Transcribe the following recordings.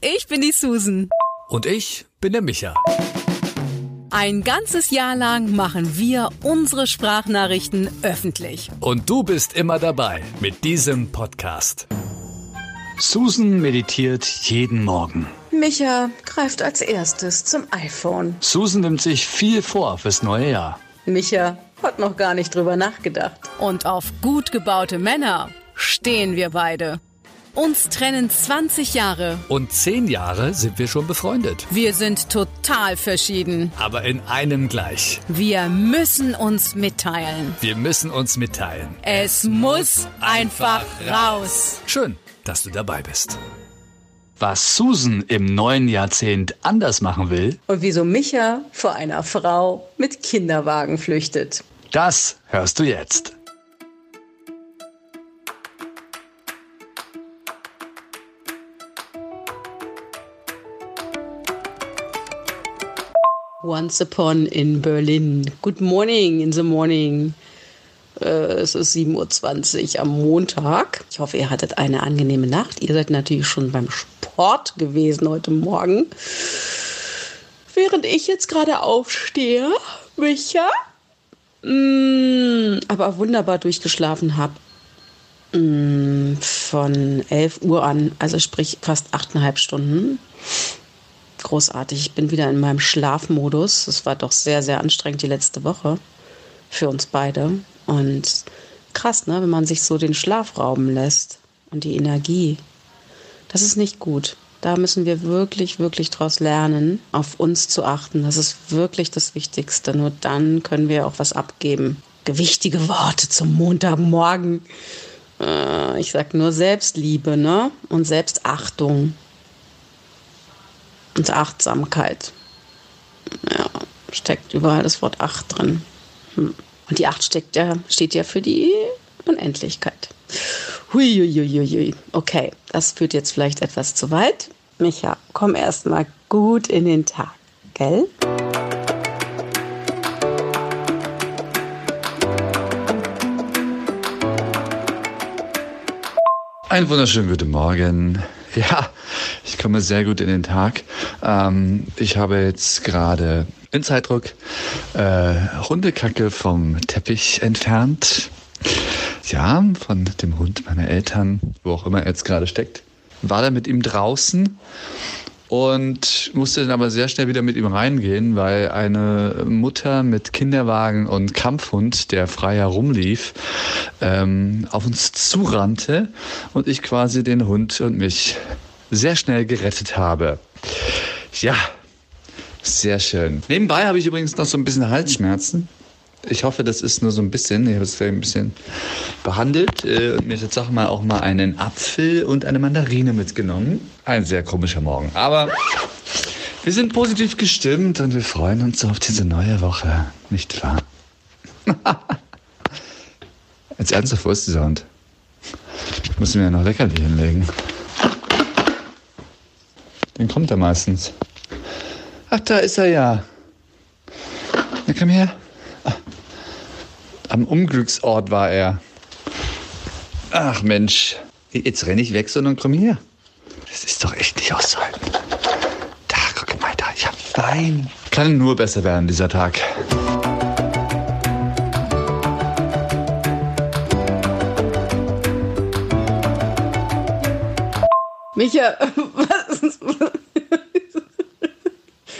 ich bin die Susan. Und ich bin der Micha. Ein ganzes Jahr lang machen wir unsere Sprachnachrichten öffentlich. Und du bist immer dabei mit diesem Podcast. Susan meditiert jeden Morgen. Micha greift als erstes zum iPhone. Susan nimmt sich viel vor fürs neue Jahr. Micha hat noch gar nicht drüber nachgedacht. Und auf gut gebaute Männer stehen wir beide. Uns trennen 20 Jahre. Und zehn Jahre sind wir schon befreundet. Wir sind total verschieden. Aber in einem gleich. Wir müssen uns mitteilen. Wir müssen uns mitteilen. Es, muss einfach raus. Schön, dass du dabei bist. Was Susan im neuen Jahrzehnt anders machen will, Und wieso Micha vor einer Frau mit Kinderwagen flüchtet. das hörst du jetzt. Once upon in Berlin. Good morning in the morning. Äh, es ist 7.20 Uhr am Montag. Ich hoffe, ihr hattet eine angenehme Nacht. Ihr seid natürlich schon beim Sport gewesen heute Morgen. Während ich jetzt gerade aufstehe, Micha, mm, aber wunderbar durchgeschlafen habe. Mm, von 11 Uhr an, also sprich fast achteinhalb Stunden großartig. Ich bin wieder in meinem Schlafmodus. Es war doch sehr, sehr anstrengend die letzte Woche für uns beide. Und krass, ne, wenn man sich so den Schlaf rauben lässt und die Energie. Das ist nicht gut. Da müssen wir wirklich, wirklich draus lernen, auf uns zu achten. Das ist wirklich das Wichtigste. Nur dann können wir auch was abgeben. Gewichtige Worte zum Montagmorgen. Äh, ich sag nur Selbstliebe, ne? Und Selbstachtung und Achtsamkeit. Ja, steckt überall das Wort Acht drin. Hm. Und die Acht steckt ja, steht ja für die Unendlichkeit. Huiuiuiui. Okay, das führt jetzt vielleicht etwas zu weit. Micha, komm erst mal gut in den Tag, gell? Einen wunderschönen guten Morgen. Ja, ich komme sehr gut in den Tag. Ähm, ich habe jetzt gerade in Zeitdruck äh, Hundekacke vom Teppich entfernt. Ja, von dem Hund meiner Eltern, wo auch immer er jetzt gerade steckt. War da mit ihm draußen und musste dann aber sehr schnell wieder mit ihm reingehen, weil eine Mutter mit Kinderwagen und Kampfhund, der frei herumlief, ähm, auf uns zurannte und ich quasi den Hund und mich sehr schnell gerettet habe. Ja, sehr schön. Nebenbei habe ich übrigens noch so ein bisschen Halsschmerzen. Ich hoffe, das ist nur so ein bisschen. Ich habe es ein bisschen behandelt. Äh, und mir jetzt auch mal auch mal einen Apfel und eine Mandarine mitgenommen. Ein sehr komischer Morgen. Aber wir sind positiv gestimmt und wir freuen uns auf diese neue Woche. Nicht wahr? Jetzt ernsthaft, wo ist dieser Hund? Ich muss mir ja noch Leckerli hinlegen. Den kommt er meistens. Ach, da ist er ja. Na, komm her. Ah. Am Unglücksort war er. Ach Mensch, jetzt renne ich weg, sondern komm her. Das ist doch echt nicht auszuhalten. Da, guck mal da, ich hab Wein. Kann nur besser werden, dieser Tag. Micha, was ist.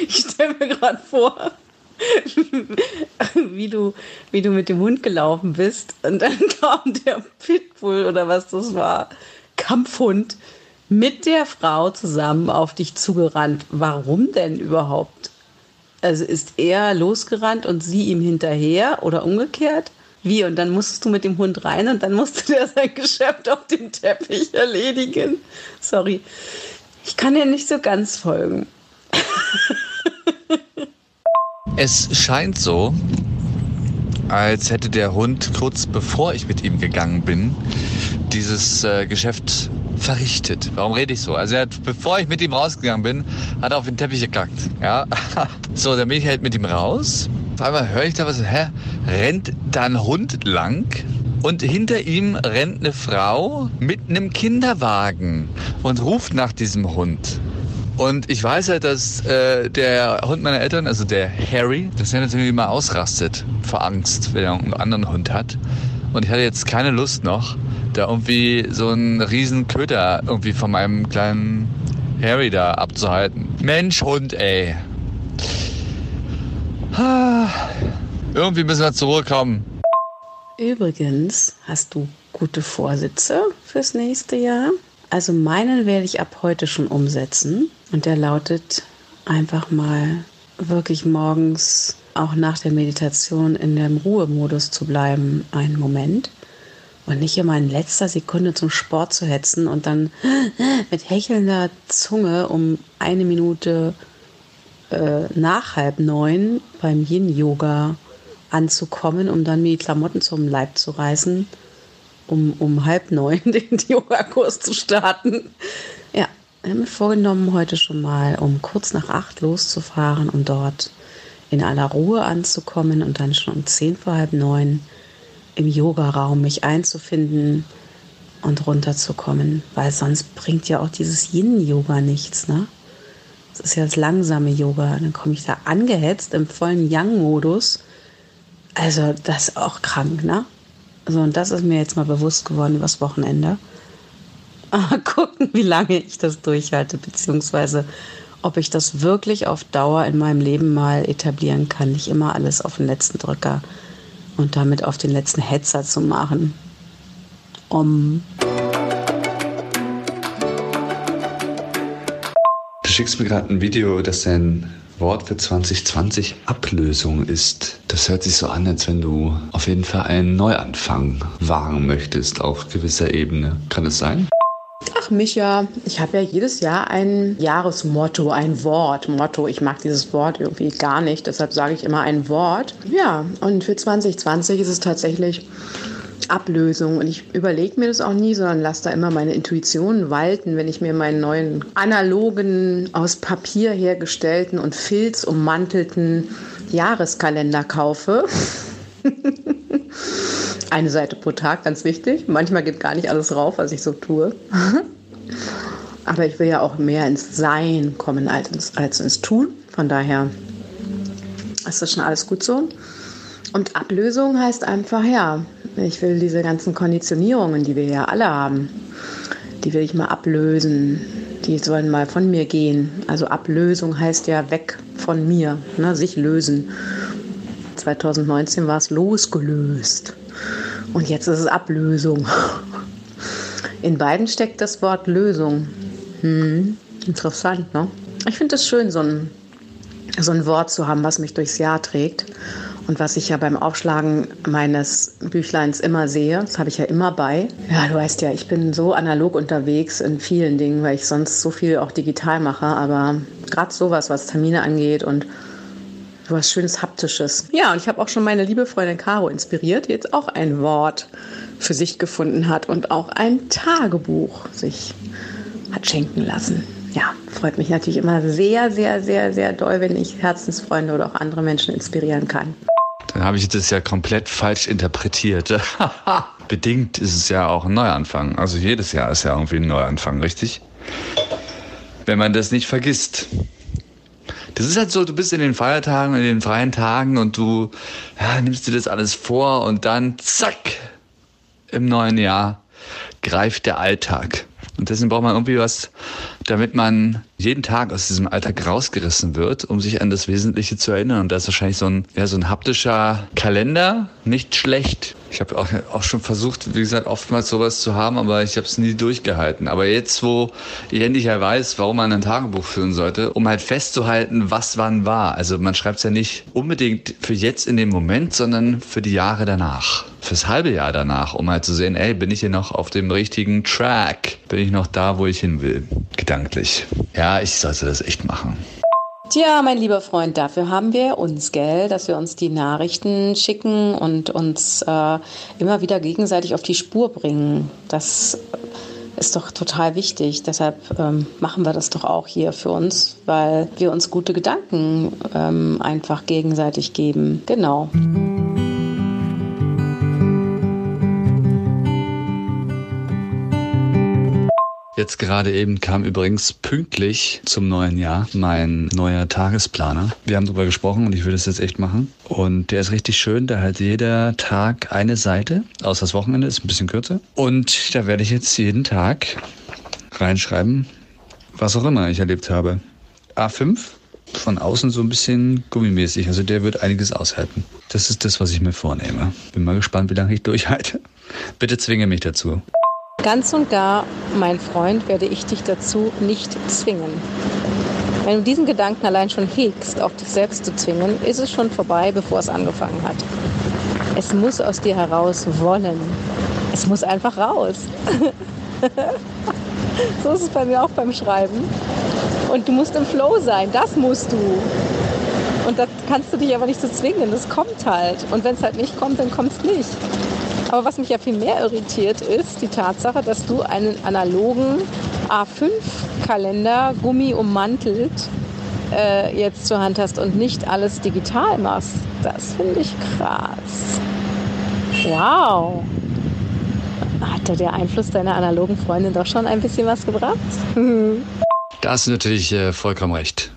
Ich stelle mir gerade vor, wie du, wie du mit dem Hund gelaufen bist und dann kam der Pitbull oder was das war, Kampfhund, mit der Frau zusammen auf dich zugerannt. Warum denn überhaupt? Also ist er losgerannt und sie ihm hinterher oder umgekehrt? Wie? Und dann musstest du mit dem Hund rein und dann musste der sein Geschäft auf dem Teppich erledigen. Sorry. Ich kann dir nicht so ganz folgen. Es scheint so, als hätte der Hund kurz bevor ich mit ihm gegangen bin, dieses äh, Geschäft verrichtet. Warum rede ich so? Also er hat, bevor ich mit ihm rausgegangen bin, hat er auf den Teppich gekackt. Ja. So, dann bin ich halt mit ihm raus. Auf einmal höre ich da was, hä? Rennt da ein Hund lang? Und hinter ihm rennt eine Frau mit einem Kinderwagen und ruft nach diesem Hund. Und ich weiß halt, dass äh, der Hund meiner Eltern, also der Harry, dass er natürlich immer ausrastet vor Angst, wenn er einen anderen Hund hat. Und ich hatte jetzt keine Lust noch, da irgendwie so einen riesen Köder irgendwie von meinem kleinen Harry da abzuhalten. Mensch, Hund, ey. Irgendwie müssen wir zurückkommen. Übrigens, hast du gute Vorsätze fürs nächste Jahr? Also meinen werde ich ab heute schon umsetzen. Und der lautet einfach mal wirklich morgens auch nach der Meditation in dem Ruhemodus zu bleiben, einen Moment. Und nicht immer in letzter Sekunde zum Sport zu hetzen und dann mit hechelnder Zunge um eine Minute äh, nach halb neun beim Yin-Yoga anzukommen, um dann mir die Klamotten zum Leib zu reißen, um, um halb neun den Yogakurs zu starten. Ich habe mir vorgenommen, heute schon mal um kurz nach acht loszufahren, um dort in aller Ruhe anzukommen und dann schon um zehn vor halb neun im Yogaraum mich einzufinden und runterzukommen, weil sonst bringt ja auch dieses Yin-Yoga nichts, ne? Das ist ja das langsame Yoga. Dann komme ich da angehetzt im vollen Yang-Modus. Also, das ist auch krank, ne? So, und das ist mir jetzt mal bewusst geworden übers Wochenende. Mal gucken, wie lange ich das durchhalte, beziehungsweise ob ich das wirklich auf Dauer in meinem Leben mal etablieren kann. Nicht immer alles auf den letzten Drücker und damit auf den letzten Hetzer zu machen. Um. Du schickst mir gerade ein Video, das dein Wort für 2020 Ablösung ist. Das hört sich so an, als wenn du auf jeden Fall einen Neuanfang wagen möchtest auf gewisser Ebene. Kann es sein? Ach, Micha, ich habe ja jedes Jahr ein Jahresmotto, ein Wort. Motto, ich mag dieses Wort irgendwie gar nicht, deshalb sage ich immer ein Wort. Ja, und für 2020 ist es tatsächlich Ablösung. Und ich überlege mir das auch nie, sondern lasse da immer meine Intuition walten, wenn ich mir meinen neuen analogen, aus Papier hergestellten und Filz ummantelten Jahreskalender kaufe. Eine Seite pro Tag, ganz wichtig. Manchmal geht gar nicht alles rauf, was ich so tue. Aber ich will ja auch mehr ins Sein kommen als ins, als ins Tun. Von daher ist das schon alles gut so. Und Ablösung heißt einfach, ja, ich will diese ganzen Konditionierungen, die wir ja alle haben, die will ich mal ablösen. Die sollen mal von mir gehen. Also Ablösung heißt ja weg von mir, ne, sich lösen. 2019 war es losgelöst. Und jetzt ist es Ablösung. In beiden steckt das Wort Lösung. Hm, interessant, ne? Ich finde es schön, so ein, so ein Wort zu haben, was mich durchs Jahr trägt. Und was ich ja beim Aufschlagen meines Büchleins immer sehe, das habe ich ja immer bei. Ja, du weißt ja, ich bin so analog unterwegs in vielen Dingen, weil ich sonst so viel auch digital mache. Aber gerade sowas, was Termine angeht und was schönes Haptisches. Ja, und ich habe auch schon meine liebe Freundin Caro inspiriert, die jetzt auch ein Wort für sich gefunden hat und auch ein Tagebuch sich hat schenken lassen. Ja, freut mich natürlich immer sehr, sehr, sehr, sehr doll, wenn ich Herzensfreunde oder auch andere Menschen inspirieren kann. Dann habe ich das ja komplett falsch interpretiert. Bedingt ist es ja auch ein Neuanfang. Also jedes Jahr ist ja irgendwie ein Neuanfang, richtig? Wenn man das nicht vergisst. Das ist halt so, du bist in den Feiertagen, in den freien Tagen und du ja, nimmst dir das alles vor und dann zack, im neuen Jahr greift der Alltag. Und deswegen braucht man irgendwie was, damit man jeden Tag aus diesem Alltag rausgerissen wird, um sich an das Wesentliche zu erinnern. Und da ist wahrscheinlich so ein, ja, so ein haptischer Kalender nicht schlecht. Ich habe auch, auch schon versucht, wie gesagt, oftmals sowas zu haben, aber ich habe es nie durchgehalten. Aber jetzt, wo ich endlich ja weiß, warum man ein Tagebuch führen sollte, um halt festzuhalten, was wann war. Also man schreibt es ja nicht unbedingt für jetzt in dem Moment, sondern für die Jahre danach. Fürs halbe Jahr danach, um halt zu sehen, ey, bin ich hier noch auf dem richtigen Track? Bin ich noch da, wo ich hin will? Gedanklich. Ja, ich sollte das echt machen. Tja, mein lieber Freund, dafür haben wir uns, gell, dass wir uns die Nachrichten schicken und uns äh, immer wieder gegenseitig auf die Spur bringen. Das ist doch total wichtig. Deshalb ähm, machen wir das doch auch hier für uns, weil wir uns gute Gedanken ähm, einfach gegenseitig geben. Genau. Jetzt gerade eben kam übrigens pünktlich zum neuen Jahr mein neuer Tagesplaner. Wir haben darüber gesprochen und ich würde es jetzt echt machen. Und der ist richtig schön. Da hat jeder Tag eine Seite, außer das Wochenende ist ein bisschen kürzer. Und da werde ich jetzt jeden Tag reinschreiben, was auch immer ich erlebt habe. A5, von außen so ein bisschen gummimäßig. Also der wird einiges aushalten. Das ist das, was ich mir vornehme. Bin mal gespannt, wie lange ich durchhalte. Bitte zwinge mich dazu. Ganz und gar, mein Freund, werde ich dich dazu nicht zwingen. Wenn du diesen Gedanken allein schon hegst, auch dich selbst zu zwingen, ist es schon vorbei, bevor es angefangen hat. Es muss aus dir heraus wollen. Es muss einfach raus. so ist es bei mir auch beim Schreiben. Und du musst im Flow sein, das musst du. Und das kannst du dich aber nicht so zwingen, das kommt halt. Und wenn es halt nicht kommt, dann kommt es nicht. Aber was mich ja viel mehr irritiert, ist die Tatsache, dass du einen analogen A5-Kalender, Gummi ummantelt, äh, jetzt zur Hand hast und nicht alles digital machst. Das finde ich krass. Wow. Hat da der Einfluss deiner analogen Freundin doch schon ein bisschen was gebracht? da hast du natürlich äh, vollkommen recht.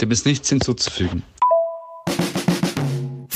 Dem ist nichts hinzuzufügen.